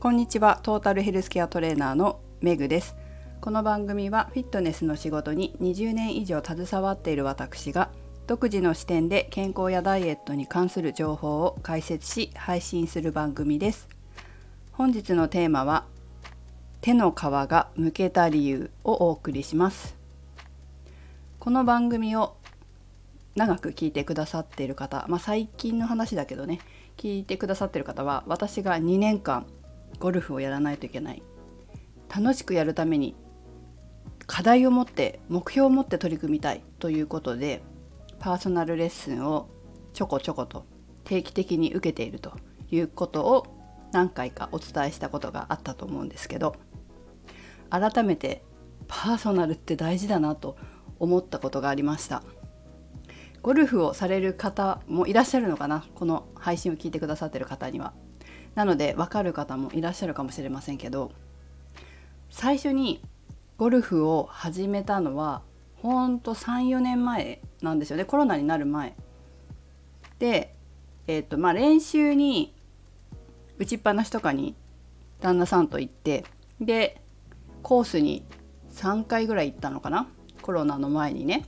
こんにちは。トータルヘルスケアトレーナーのメグです。この番組はフィットネスの仕事に20年以上携わっている私が独自の視点で健康やダイエットに関する情報を解説し配信する番組です。本日のテーマは手の皮がむけた理由をお送りします。この番組を長く聞いてくださっている方、まあ、最近の話だけどね聞いてくださっている方は私が2年間ゴルフをやらないといけない。楽しくやるために課題を持って目標を持って取り組みたい。ということでパーソナルレッスンをちょこちょこと定期的に受けていると。いうことを何回かお伝えしたことがあったと思うんですけど改めてパーソナルって大事だなと思ったことがありました。ゴルフをされる方もいらっしゃるのかな？この配信を聞いてくださってる方には。なので分かる方もいらっしゃるかもしれませんけど最初にゴルフを始めたのはほんと34年前なんですよね。コロナになる前。でえっ、ー、とまあ練習に打ちっぱなしとかに旦那さんと行ってでコースに3回ぐらい行ったのかな？コロナの前にね。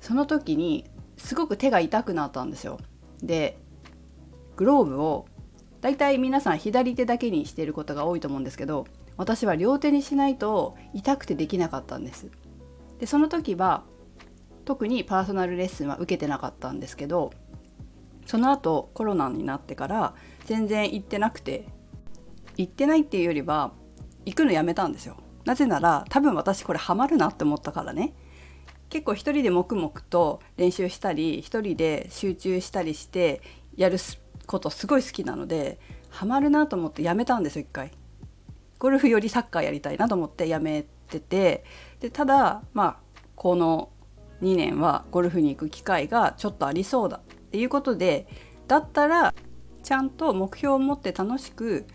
その時にすごく手が痛くなったんですよ。でグローブをだいたい皆さん左手だけにしていることが多いと思うんですけど私は両手にしないと痛くてできなかったんです。でその時は特にパーソナルレッスンは受けてなかったんですけどその後コロナになってから全然行ってなくて行ってないっていうよりは行くのやめたんですよ。なぜなら多分私これハマるなって思ったからね。結構一人で黙々と練習したり一人で集中したりしてやることすごい好きなのでハマるなと思ってやめたんですよ一回。ゴルフよりサッカーやりたいなと思ってやめてて。でただまあこの2年はゴルフに行く機会がちょっとありそうだっていうことでだったらちゃんと目標を持って楽しく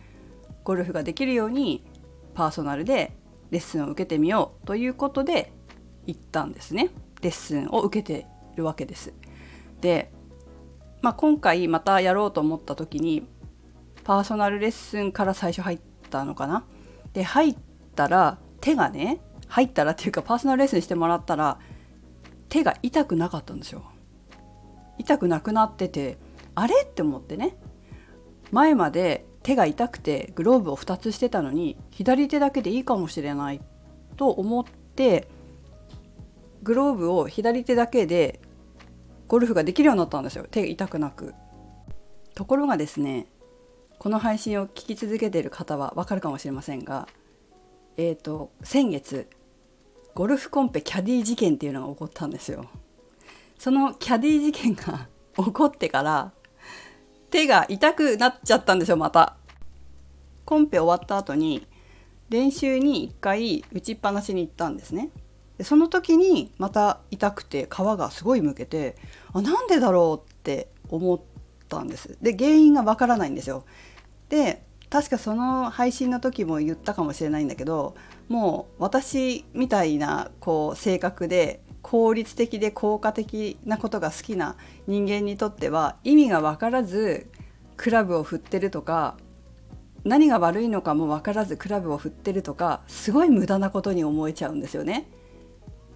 ゴルフができるようにパーソナルでレッスンを受けてみようということで行ったんですね。レッスンを受けてるわけです。で、まあ、今回またやろうと思った時にパーソナルレッスンから最初入ったのかな？で入ったら手がね入ったらっていうかパーソナルレッスンしてもらったら手が痛くなかったんですよ。痛くなくなっててあれ？って思ってね前まで手が痛くてグローブを2つしてたのに左手だけでいいかもしれないと思ってグローブを左手だけでゴルフができるようになったんですよ手痛くなく。ところがですねこの配信を聞き続けている方はわかるかもしれませんがえーと先月ゴルフコンペキャディ事件っていうのが起こったんですよ。そのキャディ事件が 起こってから手が痛くなっちゃったんですよまた。コンペ終わった後に練習に1回打ちっぱなしに行ったんですね。でその時にまた痛くて皮がすごいむけてあなんでだろうって思ったんです。で原因がわからないんですよ。で確かその配信の時も言ったかもしれないんだけどもう私みたいなこう性格で効率的で効果的なことが好きな人間にとっては意味が分からずクラブを振ってるとか何が悪いのかも分からずクラブを振ってるとかすごい無駄なことに思えちゃうんですよね。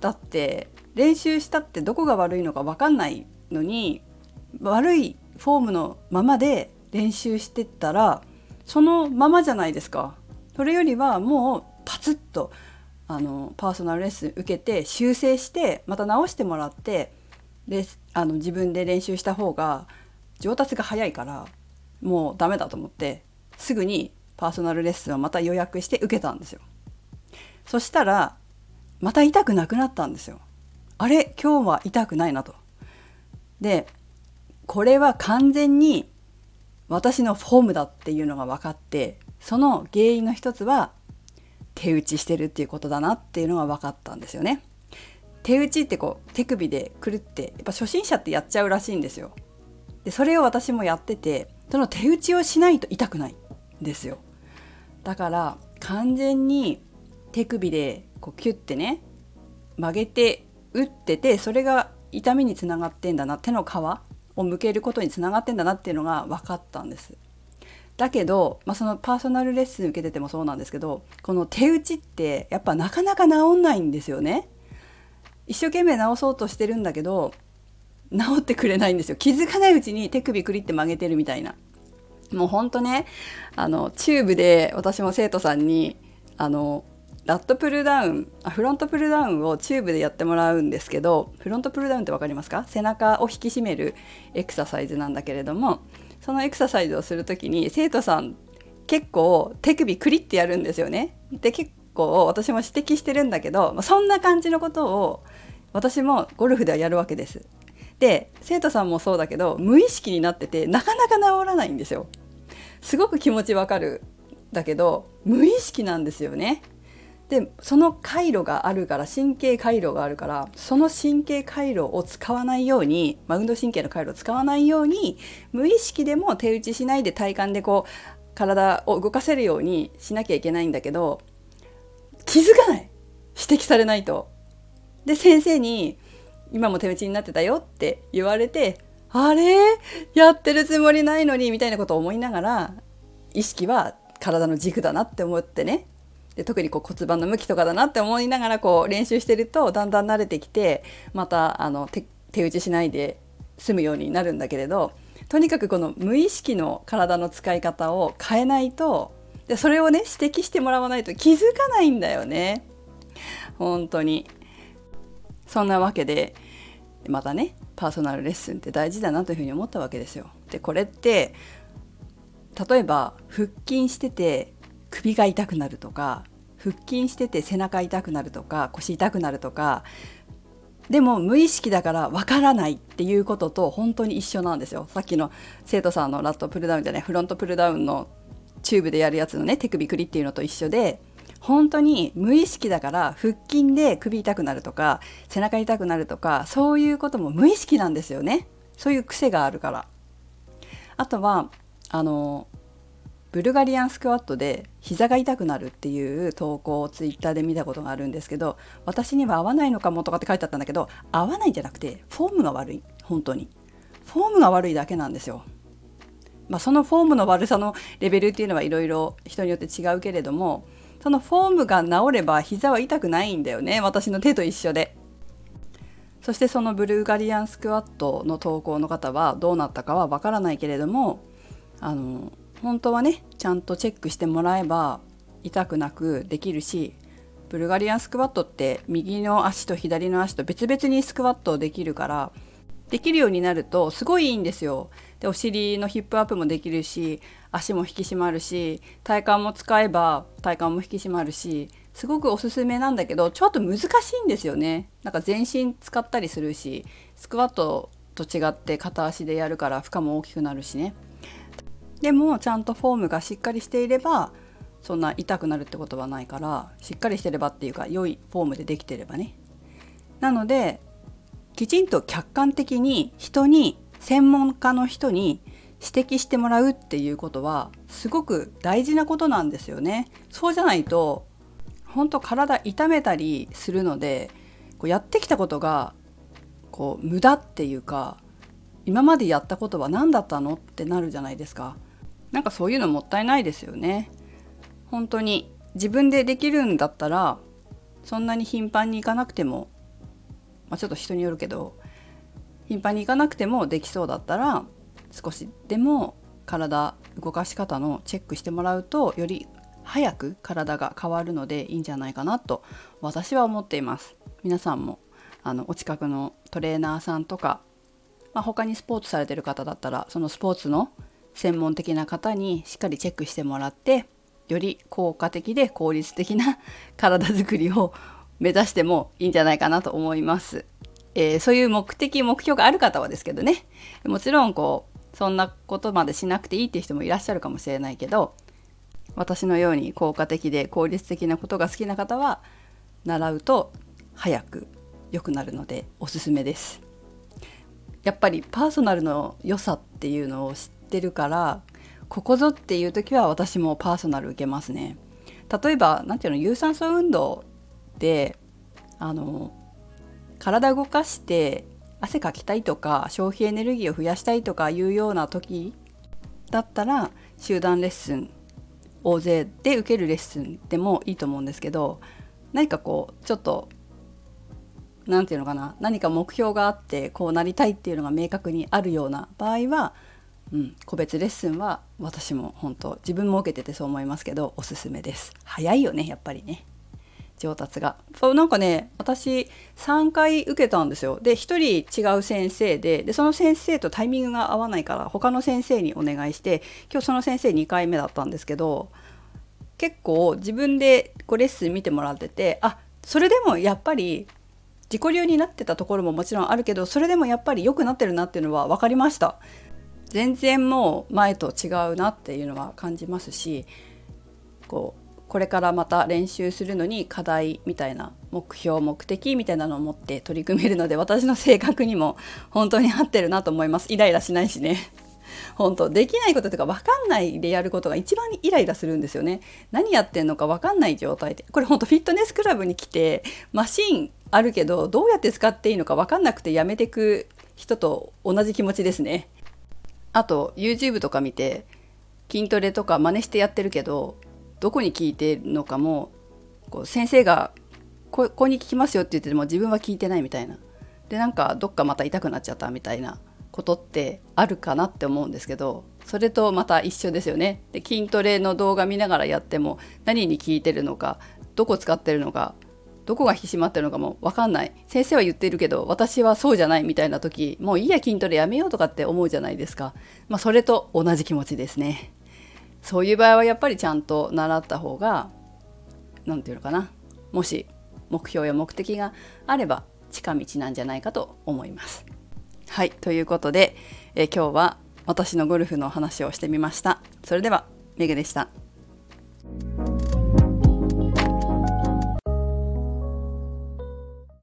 だって練習したってどこが悪いのか分かんないのに悪いフォームのままで練習してったらそのままじゃないですか。それよりはもうパツッとあのパーソナルレッスン受けて修正してまた直してもらってであの自分で練習した方が上達が早いからもうダメだと思ってすぐにパーソナルレッスンをまた予約して受けたんですよ。そしたらまた痛くなくなったんですよ。あれ今日は痛くないなと。でこれは完全に私のフォームだっていうのが分かってその原因の一つは手打ちしてるっていうことだなっていうのが分かったんですよね。手打ちってこう手首でくるってやっぱ初心者ってやっちゃうらしいんですよ。でそれを私もやっててその手打ちをしないと痛くないんですよ。だから完全に手首でこうキュッてね曲げて打っててそれが痛みにつながってんだな手の皮を向けることにつながってんだなっていうのが分かったんです。だけど、まあ、そのパーソナルレッスン受けててもそうなんですけどこの手打ちってやっぱなかなか治んないんですよね。一生懸命治そうとしてるんだけど治ってくれないんですよ気づかないうちに手首クリって曲げてるみたいなもうほんとねあのチューブで私も生徒さんにあのラットプルダウンあフロントプルダウンをチューブでやってもらうんですけどフロントプルダウンって分かりますか？背中を引き締めるエクササイズなんだけれどもそのエクササイズをする時に生徒さん結構手首クリってやるんですよね。で結構私も指摘してるんだけどそんな感じのことを私もゴルフではやるわけです。で生徒さんもそうだけど無意識になっててなかなか治らないんですよ。すごく気持ちわかるだけど無意識なんですよね。でその回路があるから神経回路があるからその神経回路を使わないように、まあ、運動神経の回路を使わないように無意識でも手打ちしないで体幹でこう体を動かせるようにしなきゃいけないんだけど気づかない。指摘されないと。で先生に「今も手打ちになってたよ」って言われて「あれ？やってるつもりないのに」みたいなことを思いながら意識は体の軸だなって思ってね。で特にこう骨盤の向きとかだなって思いながらこう練習してるとだんだん慣れてきてまたあの手打ちしないで済むようになるんだけれどとにかくこの無意識の体の使い方を変えないとでそれをね指摘してもらわないと気づかないんだよね。本当に。そんなわけでまたねパーソナルレッスンって大事だなというふうに思ったわけですよ。でこれって例えば腹筋してて首が痛くなるとか腹筋してて背中痛くなるとか腰痛くなるとかでも無意識だからわからないっていうことと本当に一緒なんですよ。さっきの生徒さんのラットプルダウンじゃないフロントプルダウンのチューブでやるやつのね手首クリっていうのと一緒で本当に無意識だから腹筋で首痛くなるとか背中痛くなるとかそういうことも無意識なんですよね。そういう癖があるから。あとはあのブルガリアンスクワットで膝が痛くなるっていう投稿をツイッターで見たことがあるんですけど私には合わないのかもとかって書いてあったんだけど合わないんじゃなくてフォームが悪い本当にフォームが悪いだけなんですよ。まあ、そのフォームの悪さのレベルっていうのはいろいろ人によって違うけれどもそのフォームが治れば膝は痛くないんだよね私の手と一緒で。そしてそのブルガリアンスクワットの投稿の方はどうなったかはわからないけれどもあの本当はねちゃんとチェックしてもらえば痛くなくできるしブルガリアンスクワットって右の足と左の足と別々にスクワットできるからできるようになるとすごいいいんですよ。でお尻のヒップアップもできるし足も引き締まるし体幹も使えば体幹も引き締まるしすごくおすすめなんだけどちょっと難しいんですよね。なんか全身使ったりするしスクワットと違って片足でやるから負荷も大きくなるしね。でもちゃんとフォームがしっかりしていればそんな痛くなるってことはないからしっかりしてればっていうか良いフォームでできてればね。なのできちんと客観的に人に専門家の人に指摘してもらうっていうことはすごく大事なことなんですよね。そうじゃないと本当体痛めたりするのでこうやってきたことがこう無駄っていうか今までやったことは何だったのってなるじゃないですか。なんかそういうのもったいないですよね。本当に。自分でできるんだったらそんなに頻繁に行かなくても、まあ、ちょっと人によるけど頻繁に行かなくてもできそうだったら少しでも体動かし方のチェックしてもらうとより早く体が変わるのでいいんじゃないかなと私は思っています。皆さんもあのお近くのトレーナーさんとか、まあ、他にスポーツされてる方だったらそのスポーツの専門的な方にしっかりチェックしてもらってより効果的で効率的な 体づくりを目指してもいいんじゃないかなと思います。えー、そういう目的目標がある方はですけどねもちろんこうそんなことまでしなくていいっていう人もいらっしゃるかもしれないけど私のように効果的で効率的なことが好きな方は習うと早く良くなるのでおすすめです。やっぱりパーソナルの良さっていうのを知ってるからここぞっていう時は私もパーソナル受けますね。例えば何ていうの有酸素運動であの体動かして汗かきたいとか消費エネルギーを増やしたいとかいうような時だったら集団レッスン大勢で受けるレッスンでもいいと思うんですけど何かこうちょっと何て言うのかな何か目標があってこうなりたいっていうのが明確にあるような場合は、うん、個別レッスンは私も本当自分も受けててそう思いますけどおすすめです。早いよねやっぱりね。上達が。そうなんかね私3回受けたんですよ。で1人違う先生ででその先生とタイミングが合わないから他の先生にお願いして今日その先生2回目だったんですけど結構自分でこうレッスン見てもらっててあそれでもやっぱり自己流になってたところももちろんあるけどそれでもやっぱり良くなってるなっていうのは分かりました。全然もう前と違うなっていうのは感じますしこうこれからまた練習するのに課題みたいな目標目的みたいなのを持って取り組めるので私の性格にも本当に合ってるなと思います。イライラしないしね。本当できないこととか分かんないでやることが一番イライラするんですよね。何やってんのか分かんない状態でこれ本当フィットネスクラブに来てマシンあるけどどうやって使っていいのか分かんなくてやめてく人と同じ気持ちですね。あと YouTube とか見て筋トレとか真似してやってるけどどこに聞いてるのかもこう先生がここに聞きますよって言ってても自分は聞いてないみたいな。でなんかどっかまた痛くなっちゃったみたいなことってあるかなって思うんですけどそれとまた一緒ですよね。で筋トレの動画見ながらやっても何に効いてるのかどこ使ってるのかどこが引き締まってるのかも分かんない先生は言ってるけど私はそうじゃないみたいな時もういいや筋トレやめようとかって思うじゃないですか、まあ、それと同じ気持ちですねそういう場合はやっぱりちゃんと習った方が何て言うのかなもし目標や目的があれば近道なんじゃないかと思います。はいということで、え今日は私のゴルフの話をしてみました。それではメグでした。